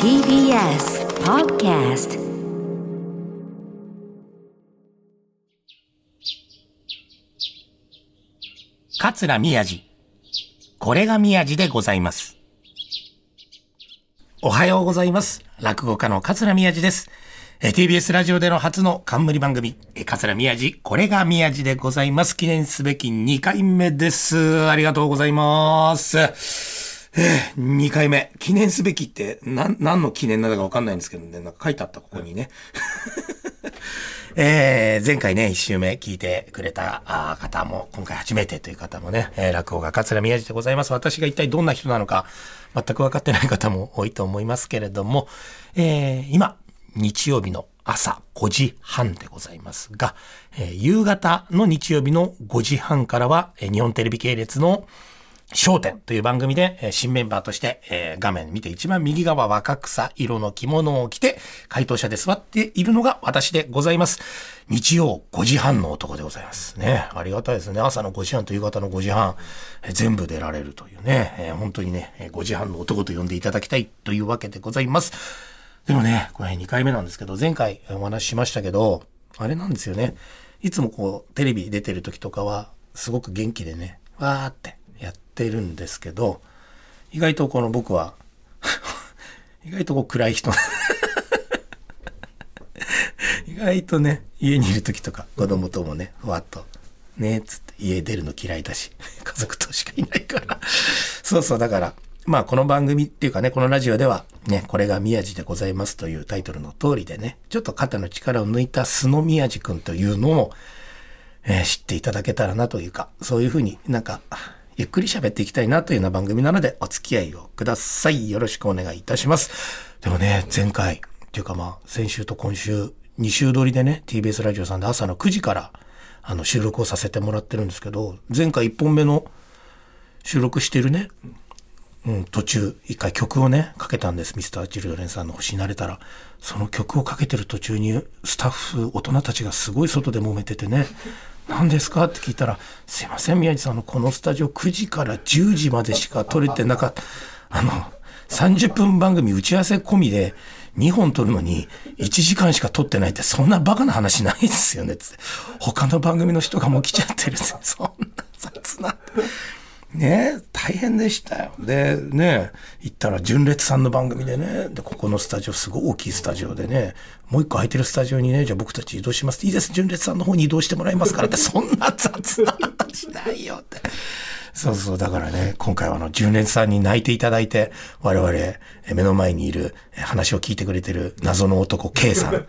TBS Podcast 桂宮治。これが宮治でございます。おはようございます。落語家の桂宮治です。え TBS ラジオでの初の冠番組、え桂宮治、これが宮治でございます。記念すべき2回目です。ありがとうございます。えー、2回目。記念すべきって、なん、何の記念なのかわかんないんですけどね。なんか書いてあった、ここにね。えー前回ね、一週目聞いてくれた方も、今回初めてという方もね、えー落語家桂宮治でございます。私が一体どんな人なのか、全く分かってない方も多いと思いますけれども、えー今、日曜日の朝5時半でございますが、えー夕方の日曜日の5時半からは、えー日本テレビ系列の焦点という番組で、え新メンバーとして、えー画面見て一番右側若草色の着物を着て、回答者で座っているのが私でございます。日曜5時半の男でございます。ね。ありがたいですね。朝の5時半と夕方の5時半、えー全部出られるというね、えー本当にね、え5時半の男と呼んでいただきたいというわけでございます。でもね、これ2回目なんですけど、前回お話ししましたけど、あれなんですよね。いつもこう、テレビ出てる時とかは、すごく元気でね、わーってってるんですけど、意外とこの僕は、意外とこう暗い人。意外とね、家にいる時とか、子供ともね、ふわっと、ね、つって家出るの嫌いだし、家族としかいないから。そうそう、だから、まあこの番組っていうかね、このラジオでは、ね、これが宮治でございますというタイトルの通りでね、ちょっと肩の力を抜いた素の宮治くんというのを、えー知っていただけたらなというか、そういうふうになんか、ゆっくり喋っていきたいなというような番組なので、お付き合いをください。よろしくお願いいたします。でもね、前回、っていうかまあ、先週と今週、2週撮りでね、TBS ラジオさんで朝の9時から、あの、収録をさせてもらってるんですけど、前回1本目の収録してるね、うん、途中、一回曲をね、かけたんです。ミスター・チルドレンさんの星になれたら。その曲をかけてる途中に、スタッフ、大人たちがすごい外で揉めててね、何ですか？って聞いたら、すいません、宮治さんのこのスタジオ9時から10時までしか撮れてなかった。あの、30分番組打ち合わせ込みで2本撮るのに1時間しか撮ってないってそんなバカな話ないですよねつって。他の番組の人がもう来ちゃってるって。そんな雑な。ね、大変でしたよ。で、ね、行ったら、純烈さんの番組でね、で、ここのスタジオ、すごい大きいスタジオでね、もう一個空いてるスタジオにね、じゃあ僕たち移動します。いいです、純烈さんの方に移動してもらいますからって、そんな雑な話ないよって。そうそう、だからね、今回はあの、純烈さんに泣いていただいて、我々、目の前にいる、話を聞いてくれてる謎の男、K さん。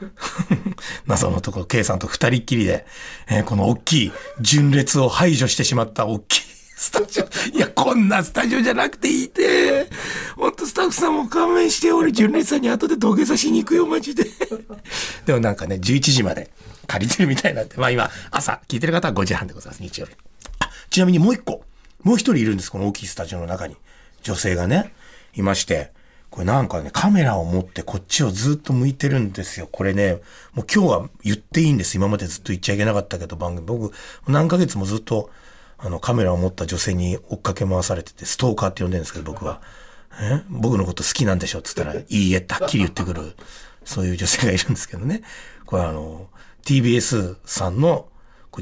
謎の男、K さんと二人っきりで、えーこの大きい純烈を排除してしまった大きいスタジオ。いや、こんなスタジオじゃなくていいって。ほんとスタッフさんも勘弁して、俺、純烈さんに後で土下座しに行くよ、マジで。でもなんかね、11時まで借りてるみたいなんで、まあ今、朝聞いてる方は5時半でございます、日曜日。あ、ちなみにもう一個、もう一人いるんです、この大きいスタジオの中に。女性がね、いまして、これなんかね、カメラを持ってこっちをずっと向いてるんですよ。これね、もう今日は言っていいんです。今までずっと言っちゃいけなかったけど、番組。僕、何ヶ月もずっと、あの、カメラを持った女性に追っかけ回されてて、ストーカーって呼んでるんですけど、僕は。え？僕のこと好きなんでしょ？って言ったら、いいえってはっきり言ってくる、そういう女性がいるんですけどね。これあの、TBS さんの、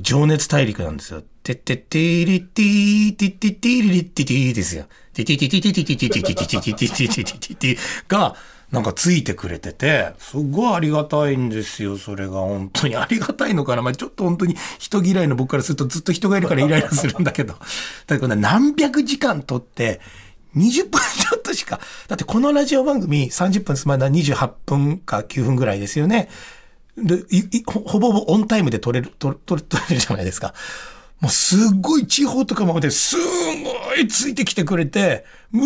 情熱大陸なんですよ。てってってりってーてってってりりってーですよ。ててててててててててててててててててが、なんかついてくれてて、すごいありがたいんですよ、それが。本当にありがたいのかな。まあちょっと本当に人嫌いの僕からするとずっと人がいるからイライラするんだけど。だけどね、何百時間撮って、20分ちょっとしか。だってこのラジオ番組30分すまだ28分か9分ぐらいですよね。で、ほぼほぼオンタイムで撮れる、撮撮れるじゃないですか。もうすっごい地方とかまですごいついてきてくれて、うわ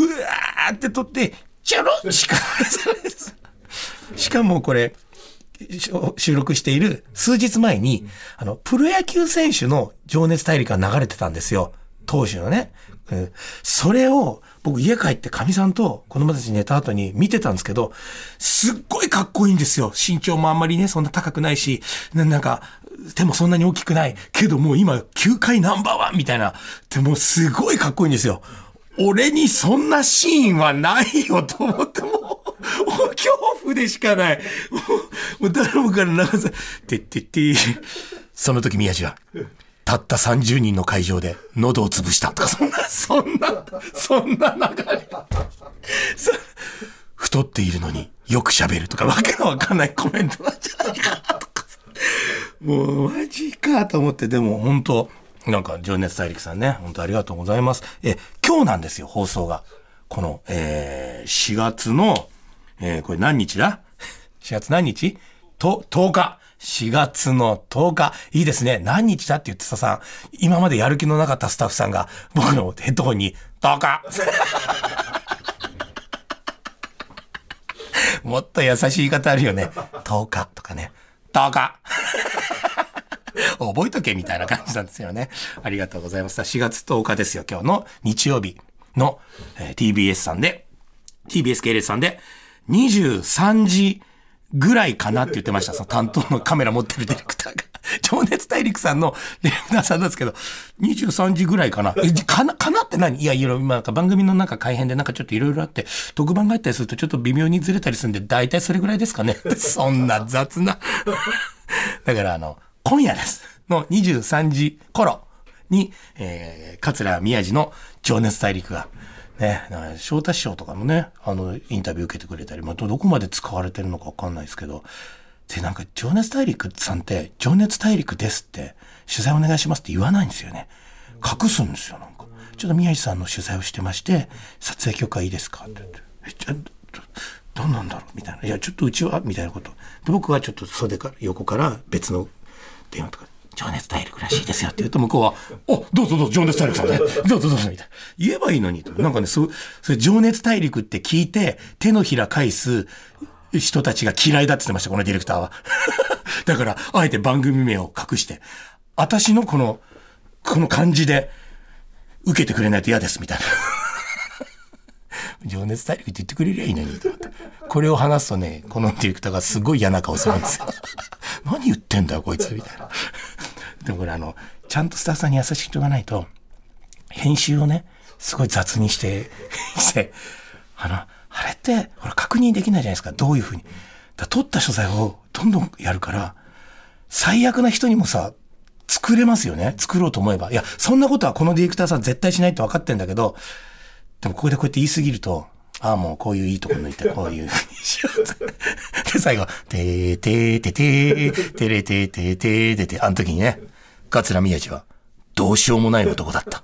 ーって撮って、ちょろしか。しかもこれ、収録している数日前に、あの、プロ野球選手の情熱大陸が流れてたんですよ。当時のね。うんそれを、僕家帰ってかみさんと子供たち寝た後に見てたんですけど、すっごいかっこいいんですよ。身長もあんまりね、そんな高くないし、ななんか、手もそんなに大きくない。けどもう今、球界ナンバーワンみたいな。でもすごいかっこいいんですよ。俺にそんなシーンはないよと思って、もう、恐怖でしかない。もう、もう頼むから長さ、てってって、その時宮地は、たった30人の会場で喉を潰したとか、そんな、そんな、そんな流れ。太っているのによく喋るとか、わけのわかんないコメントなんじゃないかとか。もう、マジかと思って、でも本当なんか、情熱大陸さんね、本当ありがとうございます。え、今日なんですよ、放送が。この、えー、4月の、えー、これ何日だ ?4 月何日？と、10日。4月の10日。いいですね。何日だって言ってたさん。今までやる気のなかったスタッフさんが、僕のヘッドホンに、10日 もっと優しい言い方あるよね。10日とかね。10日覚えとけみたいな感じなんですよね。ありがとうございます。4月10日ですよ。今日の日曜日の、えー TBS さんで、TBS 系列さんで、23時ぐらいかなって言ってました。その担当のカメラ持ってるディレクターが。情熱大陸さんのディレクターさんなんですけど、23時ぐらいかな。えかな、かなって何？いや、いろいろ、なんか番組の中改編でなんかちょっといろいろあって、特番があったりするとちょっと微妙にずれたりするんで、大体それぐらいですかね。そんな雑な。だからあの、今夜です。の23時頃に、えー、桂宮治の情熱大陸が、ね、翔太師匠とかもね、あの、インタビュー受けてくれたり、まあ、どこまで使われてるのかわかんないですけど、で、なんか、情熱大陸さんって、情熱大陸ですって、取材お願いしますって言わないんですよね。隠すんですよ、なんか。ちょっと宮治さんの取材をしてまして、撮影許可いいですかって言って。え、ちょ、ど、どんなんだろうみたいな。いや、ちょっとうちは、みたいなこと。で、僕はちょっと袖から、横から別の電話とか、情熱大陸らしいですよって言うと向こうは、お、どうぞどうぞ、情熱大陸さんね。どうぞどうぞ、みたいな。言えばいいのにと。なんかね、そう、それ情熱大陸って聞いて、手のひら返す人たちが嫌いだって言ってました、このディレクターは。だから、あえて番組名を隠して、私のこの、この感じで、受けてくれないと嫌です、みたいな。情熱大陸って言ってくれりゃいいのにと思って。これを話すとね、このディレクターがすごい嫌な顔するんですよ。何言ってんだよ、こいつ、みたいな。でもこれあの、ちゃんとスタッフさんに優しい人がないと、編集をね、すごい雑にして、して、あの、あれって、ほら、確認できないじゃないですか、どういうふうに。だ撮った所在をどんどんやるから、最悪な人にもさ、作れますよね作ろうと思えば。いや、そんなことはこのディレクターさん絶対しないって分かってんだけど、でもここでこうやって言い過ぎると、ああ、もうこういういいとこ抜いて、こういうしようぜ。で、最後、てーてーてーてー、てれてーてーてーてて、あの時にね、桂宮治は、どうしようもない男だった。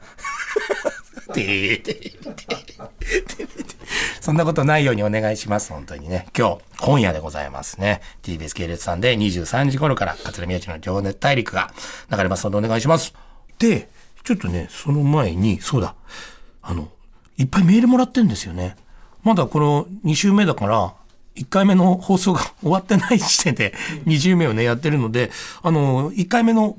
てーてーてーてーそんなことないようにお願いします。本当にね。今日、今夜でございますね。TBS 系列さんで23時頃から、桂宮治の情熱大陸が流れますのでお願いします。で、ちょっとね、その前に、そうだ、あの、いっぱいメールもらってんですよね。まだこの2週目だから、1回目の放送が終わってない時点で2週目をね、やってるので、あの、1回目の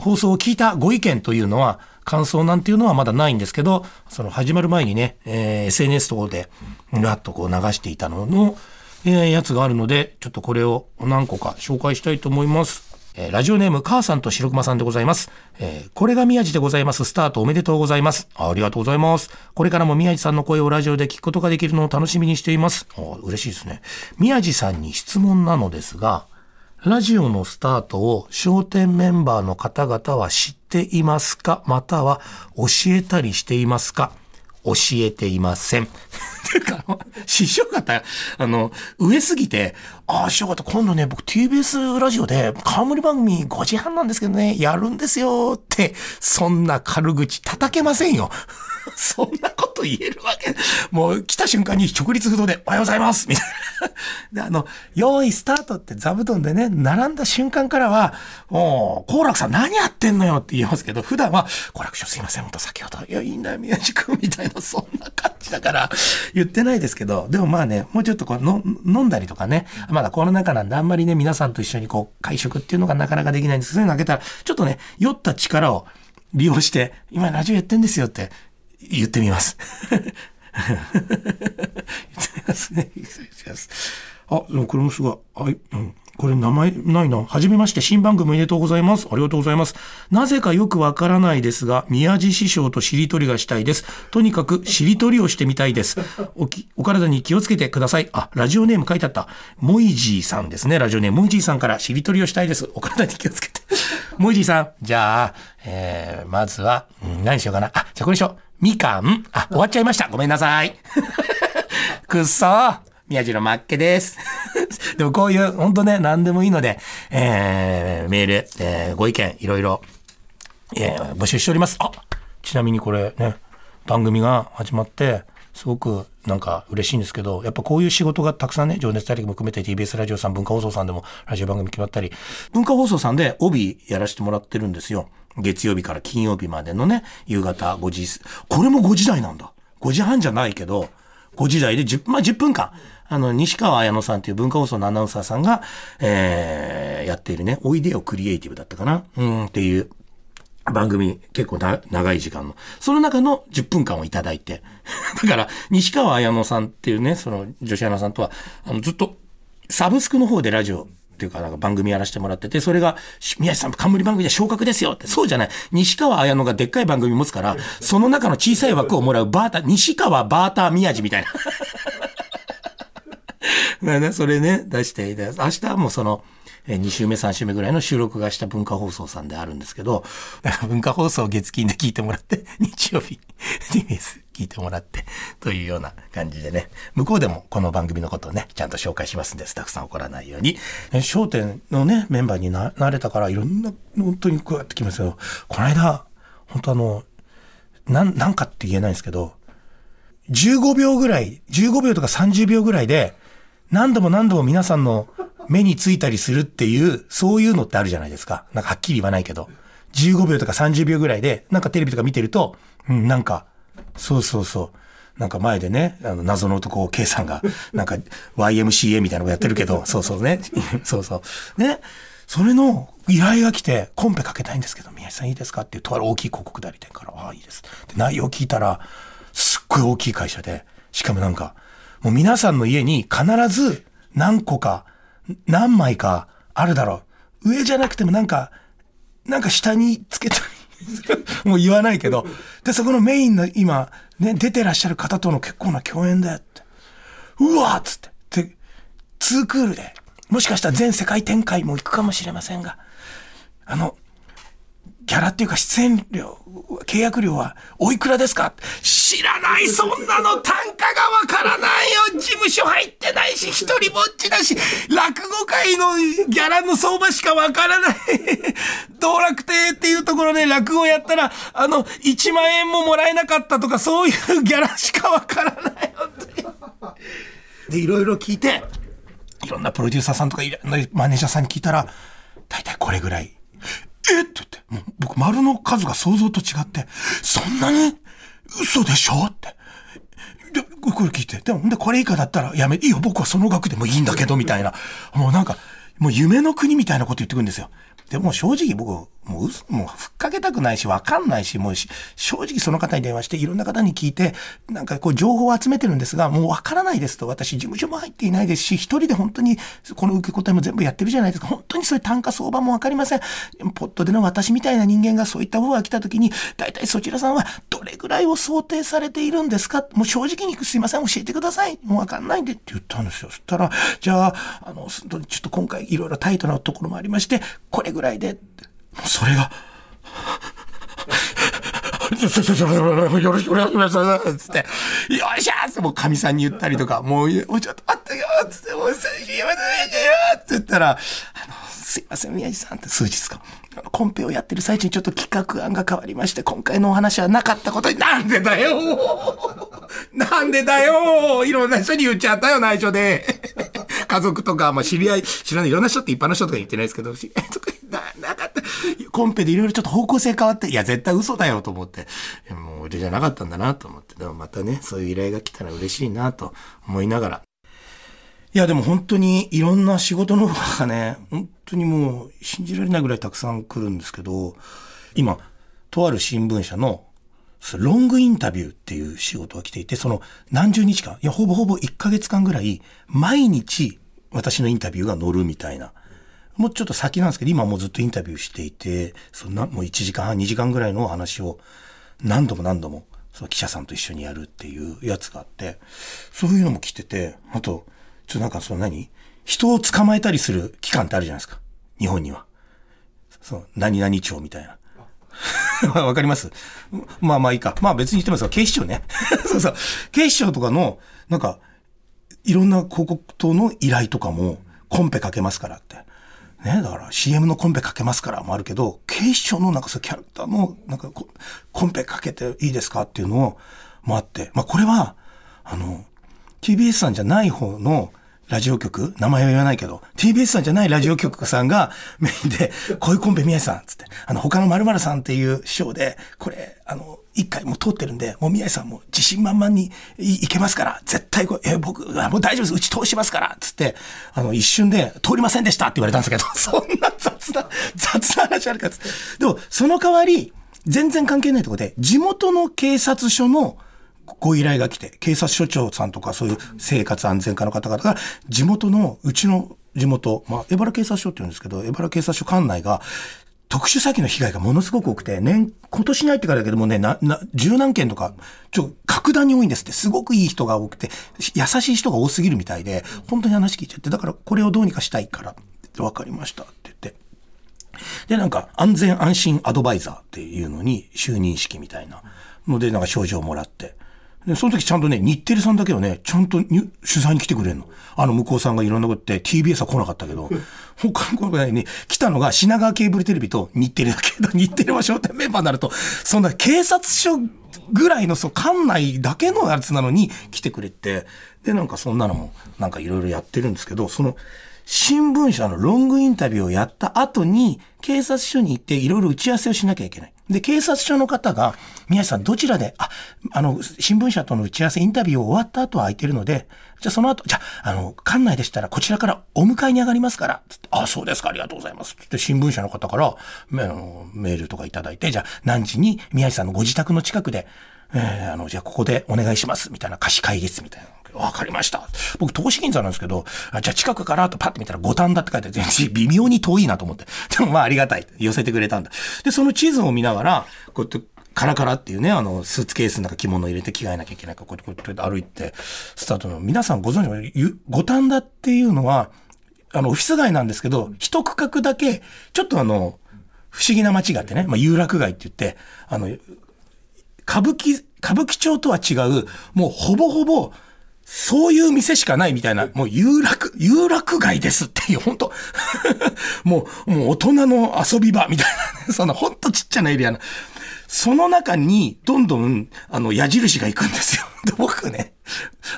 放送を聞いたご意見というのは、感想なんていうのはまだないんですけど、その始まる前にね、えー SNS とかで、ガッとこう流していたのの、えーやつがあるので、ちょっとこれを何個か紹介したいと思います。えーラジオネーム、母さんと白熊さんでございます。えーこれが宮治でございます。スタートおめでとうございます。ありがとうございます。これからも宮治さんの声をラジオで聞くことができるのを楽しみにしています。嬉しいですね。宮治さんに質問なのですが、ラジオのスタートを商店メンバーの方々は知っていますか？または教えたりしていますか？教えていません。ていうか、師匠方、あの、上すぎて、ああ、師匠方、今度ね、僕 TBS ラジオで冠番組5時半なんですけどね、やるんですよって、そんな軽口叩けませんよ。そんなと言えるわけ。もう来た瞬間に直立不動でおはようございますみたいな。で、あの、用意スタートって座布団でね、並んだ瞬間からは、もう、好楽さん何やってんのよって言いますけど、普段は、好楽師匠すいません、ほんと先ほど、いや、いいんだよ、宮治君みたいな、そんな感じだから、言ってないですけど、でもまあね、もうちょっとこう、の飲んだりとかね、まだコロナ禍なんであんまりね、皆さんと一緒にこう、会食っていうのがなかなかできないんですそういうのあげたら、ちょっとね、酔った力を利用して、今ラジオやってんですよって、言ってみます。言ってみますね。言ってみますあ、でもこれもすごい。あい、うん。これ名前ないな。はじめまして、新番組おめでとうございます。ありがとうございます。なぜかよくわからないですが、宮地師匠としりとりがしたいです。とにかくしりとりをしてみたいです。おきお体に気をつけてください。あ、ラジオネーム書いてあった。モイジーさんですね。ラジオネームモイジーさんからしりとりをしたいです。お体に気をつけて。モイジーさん、じゃあ、えー、まずは、うん、何しようかな。あ、じゃあこれにしよう。みかん？あ、終わっちゃいました。ごめんなさい。くっそー。宮地のまっけです。でもこういう、本当ね、何でもいいので、えー、メール、えー、ご意見、いろいろ、えー、募集しております。あ、ちなみにこれね、番組が始まって、すごくなんか嬉しいんですけど、やっぱこういう仕事がたくさんね、情熱大陸も含めて TBS ラジオさん、文化放送さんでもラジオ番組決まったり、文化放送さんで帯やらせてもらってるんですよ。月曜日から金曜日までのね、夕方5時、これも5時台なんだ。5時半じゃないけど、5時台で10、まあ、10分間、あの、西川綾乃さんという文化放送のアナウンサーさんが、えー、やっているね、おいでよクリエイティブだったかなうん、っていう番組、結構な長い時間の。その中の10分間をいただいて。だから、西川綾乃さんっていうね、その女子アナさんとは、あの、ずっと、サブスクの方でラジオ、っていうか、なんか番組やらせてもらってて、それが、宮地さん、冠番組で昇格ですよって。そうじゃない。西川綾乃がでっかい番組持つから、その中の小さい枠をもらうバーター、西川バーター宮地みたいな。ね ね、それね、出して、明日もその、えー2週目、3週目ぐらいの収録がした文化放送さんであるんですけど、文化放送月金で聞いてもらって、日曜日、TBS 聞いてもらって、というような感じでね、向こうでもこの番組のことをね、ちゃんと紹介しますんで、スタッフさん怒らないように。え笑点のね、メンバーにななれたから、いろんな、本当にこうやってきますよ。この間、本当あの、なん、なんかって言えないんですけど、15秒ぐらい、15秒とか30秒ぐらいで、何度も何度も皆さんの目についたりするっていう、そういうのってあるじゃないですか。なんかはっきり言わないけど。15秒とか30秒ぐらいで、なんかテレビとか見てると、うん、なんか、そうそうそう。なんか前でね、あの、謎の男、K さんが、なんか YMCA みたいなのやってるけど、そうそうね。そうそう。ね。それの依頼が来て、コンペかけたいんですけど、宮地さんいいですかっていう、とある大きい広告代理店から、ああ、いいです。で、内容聞いたら、すっごい大きい会社で、しかもなんか、もう皆さんの家に必ず何個か、何枚かあるだろう。上じゃなくてもなんか、なんか下につけたり、もう言わないけど、で、そこのメインの今、ね、出てらっしゃる方との結構な共演だよって。うわっつって。で、ツークールで、もしかしたら全世界展開も行くかもしれませんが、あの、ギャラっていうか出演料、契約料はおいくらですか？知らないそんなの単価がわからないよ事務所入ってないし、一人ぼっちだし、落語界のギャラの相場しかわからない。道楽亭っていうところで落語やったら、あの、1万円ももらえなかったとか、そういうギャラしかわからない。本当にで、いろいろ聞いて、いろんなプロデューサーさんとかいろんなマネージャーさんに聞いたら、大体これぐらい。もう僕丸の数が想像と違って、そんなに嘘でしょって。で、これ聞いて、でも、で、これ以下だったらやめ、いいよ、僕はその額でもいいんだけど、みたいな。もうなんか、もう夢の国みたいなこと言ってくるんですよ。でも正直僕、もう嘘、もうふっかけたくないし、わかんないし、もう正直その方に電話して、いろんな方に聞いて、なんかこう情報を集めてるんですが、もうわからないですと。私、事務所も入っていないですし、一人で本当に、この受け答えも全部やってるじゃないですか。本当にそういう単価相場もわかりません。ポットでの私みたいな人間がそういった方が来た時に、大体そちらさんはどれぐらいを想定されているんですか？もう正直にすいません、教えてください。もうわかんないんでって言ったんですよ。そしたら、じゃあ、あの、ちょっと今回いろいろタイトなところもありまして、これぐらいで、もうそれが、よろしくお願いします。つって、よっしゃーってもう神さんに言ったりとか、もう、ちょっと待ってよつって、もう、やめてよって言ったら、あの、すいません、宮地さんって数日間。あのコンペをやってる最中にちょっと企画案が変わりまして、今回のお話はなかったことに、なんでだよなんでだよいろんな人に言っちゃったよ、内緒で。家族とか、まあ知り合い、知らない、いろんな人って一般の人とか言ってないですけど、知り合いとかな、なかった。コンペでいろいろちょっと方向性変わって、いや、絶対嘘だよと思って、もう俺じゃなかったんだなと思って、でもまたね、そういう依頼が来たら嬉しいなと思いながら。いや、でも本当にいろんな仕事の方がね、本当にもう信じられないぐらいたくさん来るんですけど、今、とある新聞社のロングインタビューっていう仕事が来ていて、その何十日間、いや、ほぼほぼ1ヶ月間ぐらい、毎日私のインタビューが載るみたいなもうちょっと先なんですけど、今もうずっとインタビューしていて、そんな、もう1時間半、2時間ぐらいの話を何度も何度も、その記者さんと一緒にやるっていうやつがあって、そういうのも来てて、あと、ちょっとなんかその何人を捕まえたりする機関ってあるじゃないですか。日本には。そう、何々庁みたいな。わかります？まあまあいいか。まあ別に言ってますが、警視庁ね。そうそう。警視庁とかの、なんか、いろんな広告等の依頼とかも、コンペかけますからって。ね、だから CM のコンペかけますからもあるけど、警視庁のなんかそうキャラクターのなんかココンペかけていいですかっていうのもあって、まあこれは、あの、TBS さんじゃない方のラジオ局、名前は言わないけど、TBS さんじゃないラジオ局さんがメインで、こういうコンペ宮治さん、つって、あの、他の〇〇さんっていうショーで、これ、あの、一回もう通ってるんで、もう宮治さんも自信満々にいいけますから、絶対こ、え、僕、もう大丈夫です、うち通しますから、つって、あの、一瞬で、通りませんでしたって言われたんですけど、そんな雑な、雑な話あるかつって。でも、その代わり、全然関係ないところで、地元の警察署のご依頼が来て、警察署長さんとかそういう生活安全課の方々が、地元の、うちの地元、まあ、江原警察署って言うんですけど、江原警察署管内が、特殊詐欺の被害がものすごく多くて、年、今年に入ってからだけどもね、な、な、十何件とか、ちょ、格段に多いんですって、すごくいい人が多くて、優しい人が多すぎるみたいで、本当に話聞いちゃって、だからこれをどうにかしたいから、って分かりましたって言って。で、なんか、安全安心アドバイザーっていうのに就任式みたいなので、なんか賞状をもらって。で、その時ちゃんとね、日テレさんだけはね、ちゃんとに取材に来てくれるの。あの、向こうさんがいろんなこと言って、TBS は来なかったけど、他のことに来たのが品川ケーブルテレビと日テレだけど、日テレは商店メンバーになると、そんな警察署ぐらいの、そう、館内だけのやつなのに来てくれて、で、なんかそんなのも、なんかいろいろやってるんですけど、その、新聞社のロングインタビューをやった後に、警察署に行っていろいろ打ち合わせをしなきゃいけない。で、警察署の方が、宮治さんどちらで、あ、あの、新聞社との打ち合わせ、インタビューを終わった後は空いてるので、じゃあその後、じゃあ、あの、館内でしたらこちらからお迎えに上がりますから、つって、あ、そうですか、ありがとうございます。つって新聞社の方から、メールとかいただいて、じゃあ何時に宮治さんのご自宅の近くで、えーあの、じゃあここでお願いします、みたいな貸し会議室みたいな。わかりました。僕、投資銀座なんですけど、あじゃあ近くからとパッて見たら五反田って書いてあって、微妙に遠いなと思って。でもまあありがたい。寄せてくれたんだ。で、その地図を見ながら、こうやって、カラカラっていうね、あの、スーツケースの中着物入れて着替えなきゃいけないから、こうやってこ歩いて、スタートの、皆さんご存知の、ゆ五反田っていうのは、あの、オフィス街なんですけど、一区画だけ、ちょっとあの、不思議な街があってね、まあ、有楽街って言って、あの、歌舞伎、歌舞伎町とは違う、もうほぼほぼ、そういう店しかないみたいな、もう有楽、有楽街ですっていう、本当 もう、もう大人の遊び場みたいな、そんな本当ちっちゃなエリアな。その中に、どんどん、あの、矢印が行くんですよ。で、僕ね、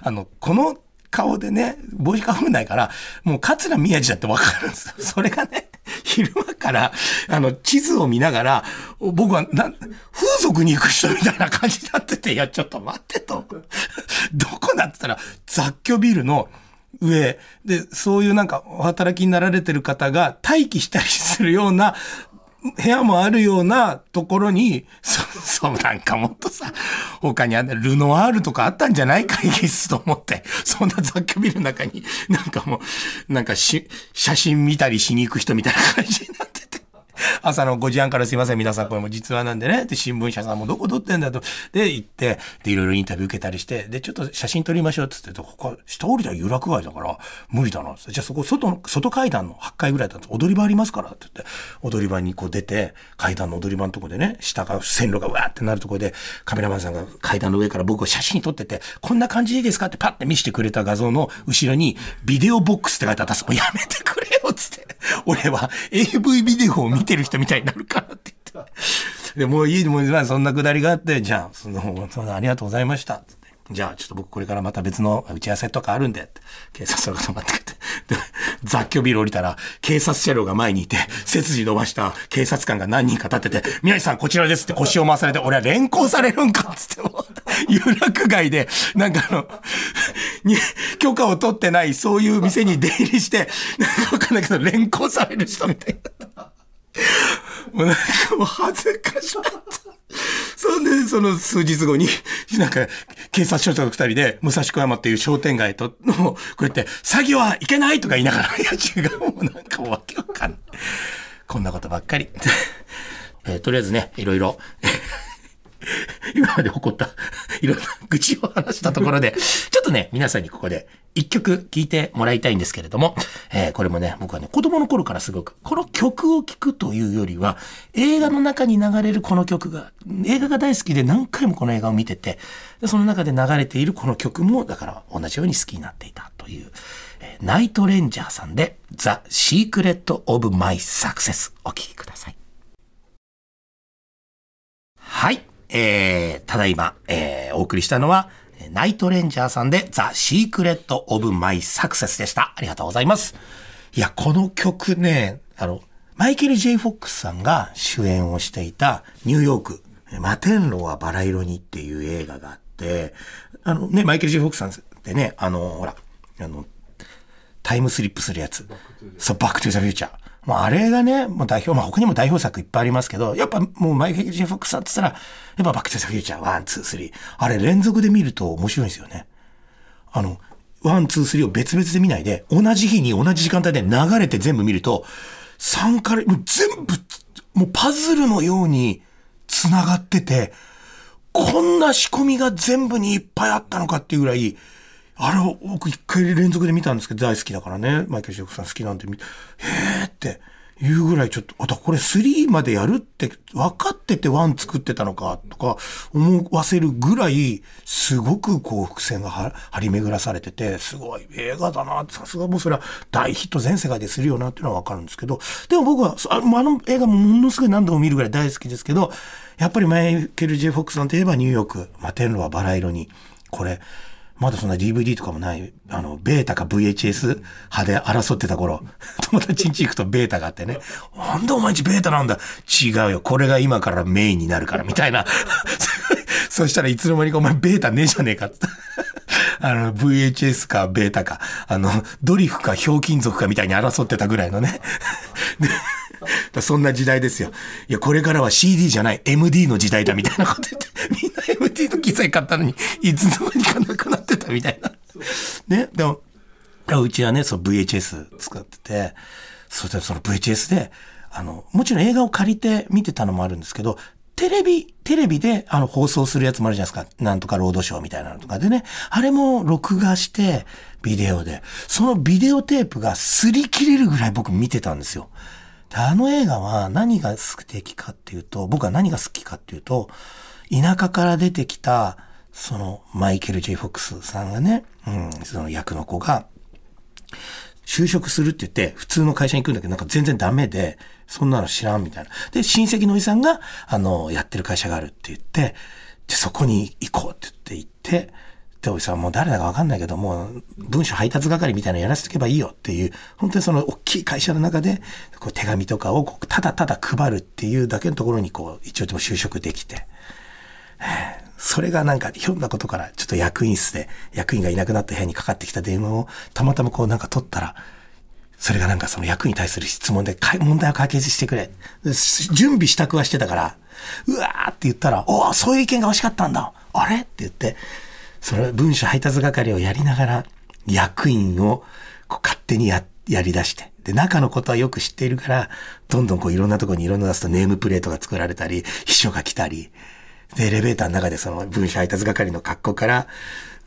あの、この顔でね、帽子かぶんないから、もう桂宮治だってわかるんですよ。それがね、昼間から、あの、地図を見ながら、僕は、な、風俗に行く人みたいな感じになってて、いや、ちょっと待ってと。どこだって言ったら、雑居ビルの上、で、そういうなんか、お働きになられてる方が待機したりするような、部屋もあるようなところに、そ、そうなんかもっとさ、他にあるルノワールとかあったんじゃない会議室と思って、そんな雑居ビルの中に、なんかもう、なんかし、写真見たりしに行く人みたいな感じになって。朝の5時半からすいません、皆さんこれも実話なんでね。って新聞社さんもどこ撮ってんだと。で、行って、で、いろいろインタビュー受けたりして、で、ちょっと写真撮りましょうっつって、他、下降りたら有楽街だから、無理だな。じゃあそこ、外の、外階段の8階ぐらいだと踊り場ありますからって言って、踊り場にこう出て、階段の踊り場のとこでね、下が、線路がわーってなるとこで、カメラマンさんが階段の上から僕を写真撮ってて、こんな感じでいいですかってパッて見せてくれた画像の後ろに、ビデオボックスって書いてあったんです。もうやめてくれよつって。俺は AV ビデオを見てる人みたいになるからって言って。で、もういい、もう、そんなくだりがあって、じゃあ、その、そのありがとうございました。つってじゃあ、ちょっと僕これからまた別の打ち合わせとかあるんで、警察の方待ってくれて。雑居ビル降りたら、警察車両が前にいて、背筋伸ばした警察官が何人か立ってて、宮治さんこちらですって腰を回されて、俺は連行されるんかっつっても、有楽街で、なんかあの、に、許可を取ってない、そういう店に出入りして、なんかわかんないけど、連行される人みたいな。もうなんかもう恥ずかしかった。そんで、その数日後に、なんか、警察署長と二人で、武蔵小山っていう商店街と、の、こうやって、詐欺はいけないとか言いながら、いや違う、もうなんかわけわかんない。こんなことばっかり。えー、とりあえずね、いろいろ、今まで起こった、いろんな愚痴を話したところで、ちょっとね、皆さんにここで一曲聴いてもらいたいんですけれども、えー、これもね、僕はね、子供の頃からすごく、この曲を聴くというよりは、映画の中に流れるこの曲が、映画が大好きで何回もこの映画を見てて、でその中で流れているこの曲も、だから同じように好きになっていたという、えー、ナイトレンジャーさんで、The Secret of My Success お聴きください。はい。えー、ただいま、えー、お送りしたのは、ナイトレンジャーさんで、ザ・シークレット・オブ・マイ・サクセスでした。ありがとうございます。いや、この曲ね、あの、マイケル・ジェイ・フォックスさんが主演をしていたニューヨーク、マテンロはバラ色にっていう映画があって、あのね、マイケル・ジェイ・フォックスさんってね、あの、ほら、あの、タイムスリップするやつ。そう、バック・トゥ・ザ・フューチャー。まあ、あれがね、もう代表、まあ他にも代表作いっぱいありますけど、やっぱもうマイケル・ジェフォックスさんって言ったら、やっぱバック・トゥ・ザ・フューチャー、ワン、ツー、スリー。あれ連続で見ると面白いんですよね。あの、ワン、ツー、スリーを別々で見ないで、同じ日に同じ時間帯で流れて全部見ると、3から、もう全部、もうパズルのように繋がってて、こんな仕込みが全部にいっぱいあったのかっていうぐらい、あれを僕一回連続で見たんですけど、大好きだからね。マイケル・ J・フォックスさん好きなんで見て、へーっていうぐらいちょっと、あとこれ3までやるって分かってて1作ってたのかとか思わせるぐらい、すごくこう伏線が張り巡らされてて、すごい映画だなさすがもうそれは大ヒット全世界でするよなっていうのは分かるんですけど、でも僕はあの映画もものすごい何度も見るぐらい大好きですけど、やっぱりマイケル・ジェフォックさんといえばニューヨーク、まあ、天路はバラ色に、これ、まだそんな DVD とかもない、あの、ベータか VHS 派で争ってた頃、友達ん家行くとベータがあってね、なんでお前んちベータなんだ？違うよ、これが今からメインになるから、みたいな。そしたらいつの間にかお前ベータねえじゃねえかって。あの、VHS かベータか、あの、ドリフかひょうきん族かみたいに争ってたぐらいのね。そんな時代ですよ。いや、これからは CD じゃない、MD の時代だみたいなこと言って、みんな MD の機材買ったのに、いつの間にかなくなたみたいな。ね、でも、うちはね、そう VHS 使ってて、それでその VHS で、あの、もちろん映画を借りて見てたのもあるんですけど、テレビ、テレビであの放送するやつもあるじゃないですか。なんとかロードショーみたいなのとかでね。あれも録画して、ビデオで。そのビデオテープが擦り切れるぐらい僕見てたんですよ。あの映画は何が素敵かっていうと、僕は何が好きかっていうと、田舎から出てきた、そのマイケル・ジェイ・フォックスさんがね、うん、その役の子が、就職するって言って、普通の会社に行くんだけど、なんか全然ダメで、そんなの知らんみたいな。で、親戚のおじさんが、あの、やってる会社があるって言って、で、そこに行こうって言って行って、で、おじさんもう誰だかわかんないけど、もう文書配達係みたいなのやらせておけばいいよっていう、本当にその大きい会社の中で、こう手紙とかをただただ配るっていうだけのところにこう、一応でも就職できて、それがなんかひょんなことからちょっと役員室で役員がいなくなった部屋にかかってきた電話をたまたまこうなんか取ったら、それがなんかその役員に対する質問で問題を解決してくれ。準備支度はしてたから、うわーって言ったら、おお、そういう意見が欲しかったんだ。あれ？って言って、その文書配達係をやりながら、役員をこう勝手にや、やり出して。で、中のことはよく知っているから、どんどんこういろんなところにいろんな出すとネームプレートが作られたり、秘書が来たり、で、エレベーターの中でその文書配達係の格好から、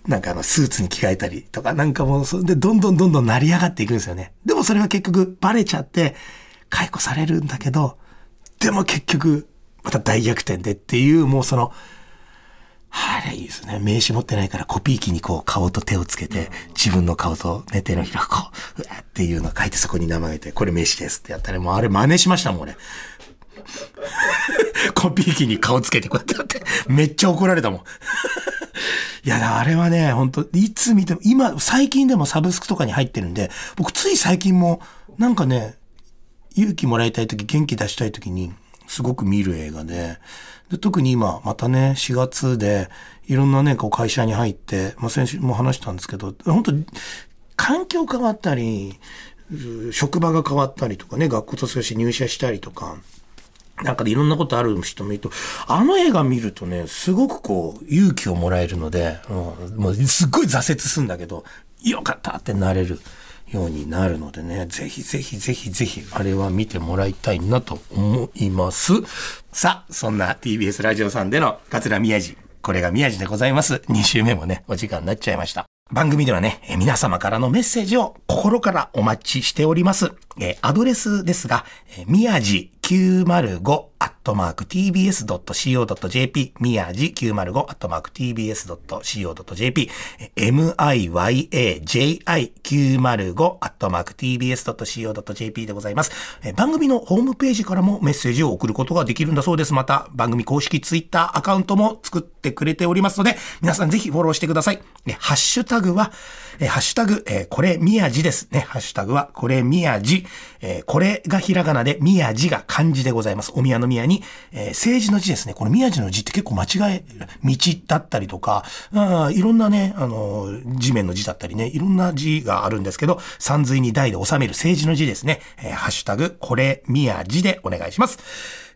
なんかあの、スーツに着替えたりとか、なんかもう、それでどんどんどんどん成り上がっていくんですよね。でもそれは結局バレちゃって、解雇されるんだけど、でも結局、また大逆転でっていう、もうその、あれいいですね。名刺持ってないからコピー機にこう顔と手をつけて、自分の顔とね、手のひらをこう、うわっていうのを書いてそこに名前て、これ名刺ですってやったら、もうあれ真似しましたもん、俺。コピー機に顔つけてこうやってって、めっちゃ怒られたもん。いや、あれはね、本当いつ見ても、今、最近でもサブスクとかに入ってるんで、僕つい最近も、なんかね、勇気もらいたい時、元気出したい時に、すごく見る映画で、で特に今、またね、4月で、いろんなね、こう会社に入って、まあ、先週も話したんですけど、本当環境変わったり、職場が変わったりとかね、学校卒業して入社したりとか、なんかでいろんなことある人もいると、あの映画見るとね、すごくこう、勇気をもらえるので、うん、もうすっごい挫折するんだけど、よかったってなれるようになるのでね、ぜひぜひぜひぜひ、あれは見てもらいたいなと思います。さあ、そんな TBS ラジオさんでの桂宮治、これが宮治でございます。2週目もね、お時間になっちゃいました。番組ではね、皆様からのメッセージを心からお待ちしております。えーアドレスですが、えー、宮地905アットマーク tbs.co.jp 宮地905アットマーク tbs.co.jp miyaji905 アットマーク tbs.co.jp でございます。番組のホームページからもメッセージを送ることができるんだそうです。また、番組公式ツイッターアカウントも作ってくれておりますので、皆さんぜひフォローしてください。ハッシュタグは、ハッシュタグ、これ宮地ですね。ハッシュタグは、これ宮地。えこれがひらがなで、宮地が漢字でございます。お宮の宮に、えー政治の字ですね。これ宮地の字って結構間違え、道だったりとか、あいろんなね、あのー、地面の字だったりね、いろんな字があるんですけど、山水に代で収める政治の字ですね。えーハッシュタグ、これ宮地でお願いします。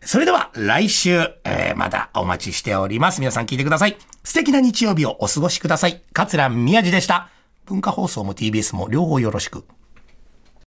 それでは来週、えーまだお待ちしております。皆さん聞いてください。素敵な日曜日をお過ごしください。桂宮治でした。文化放送も TBS も両方よろしく。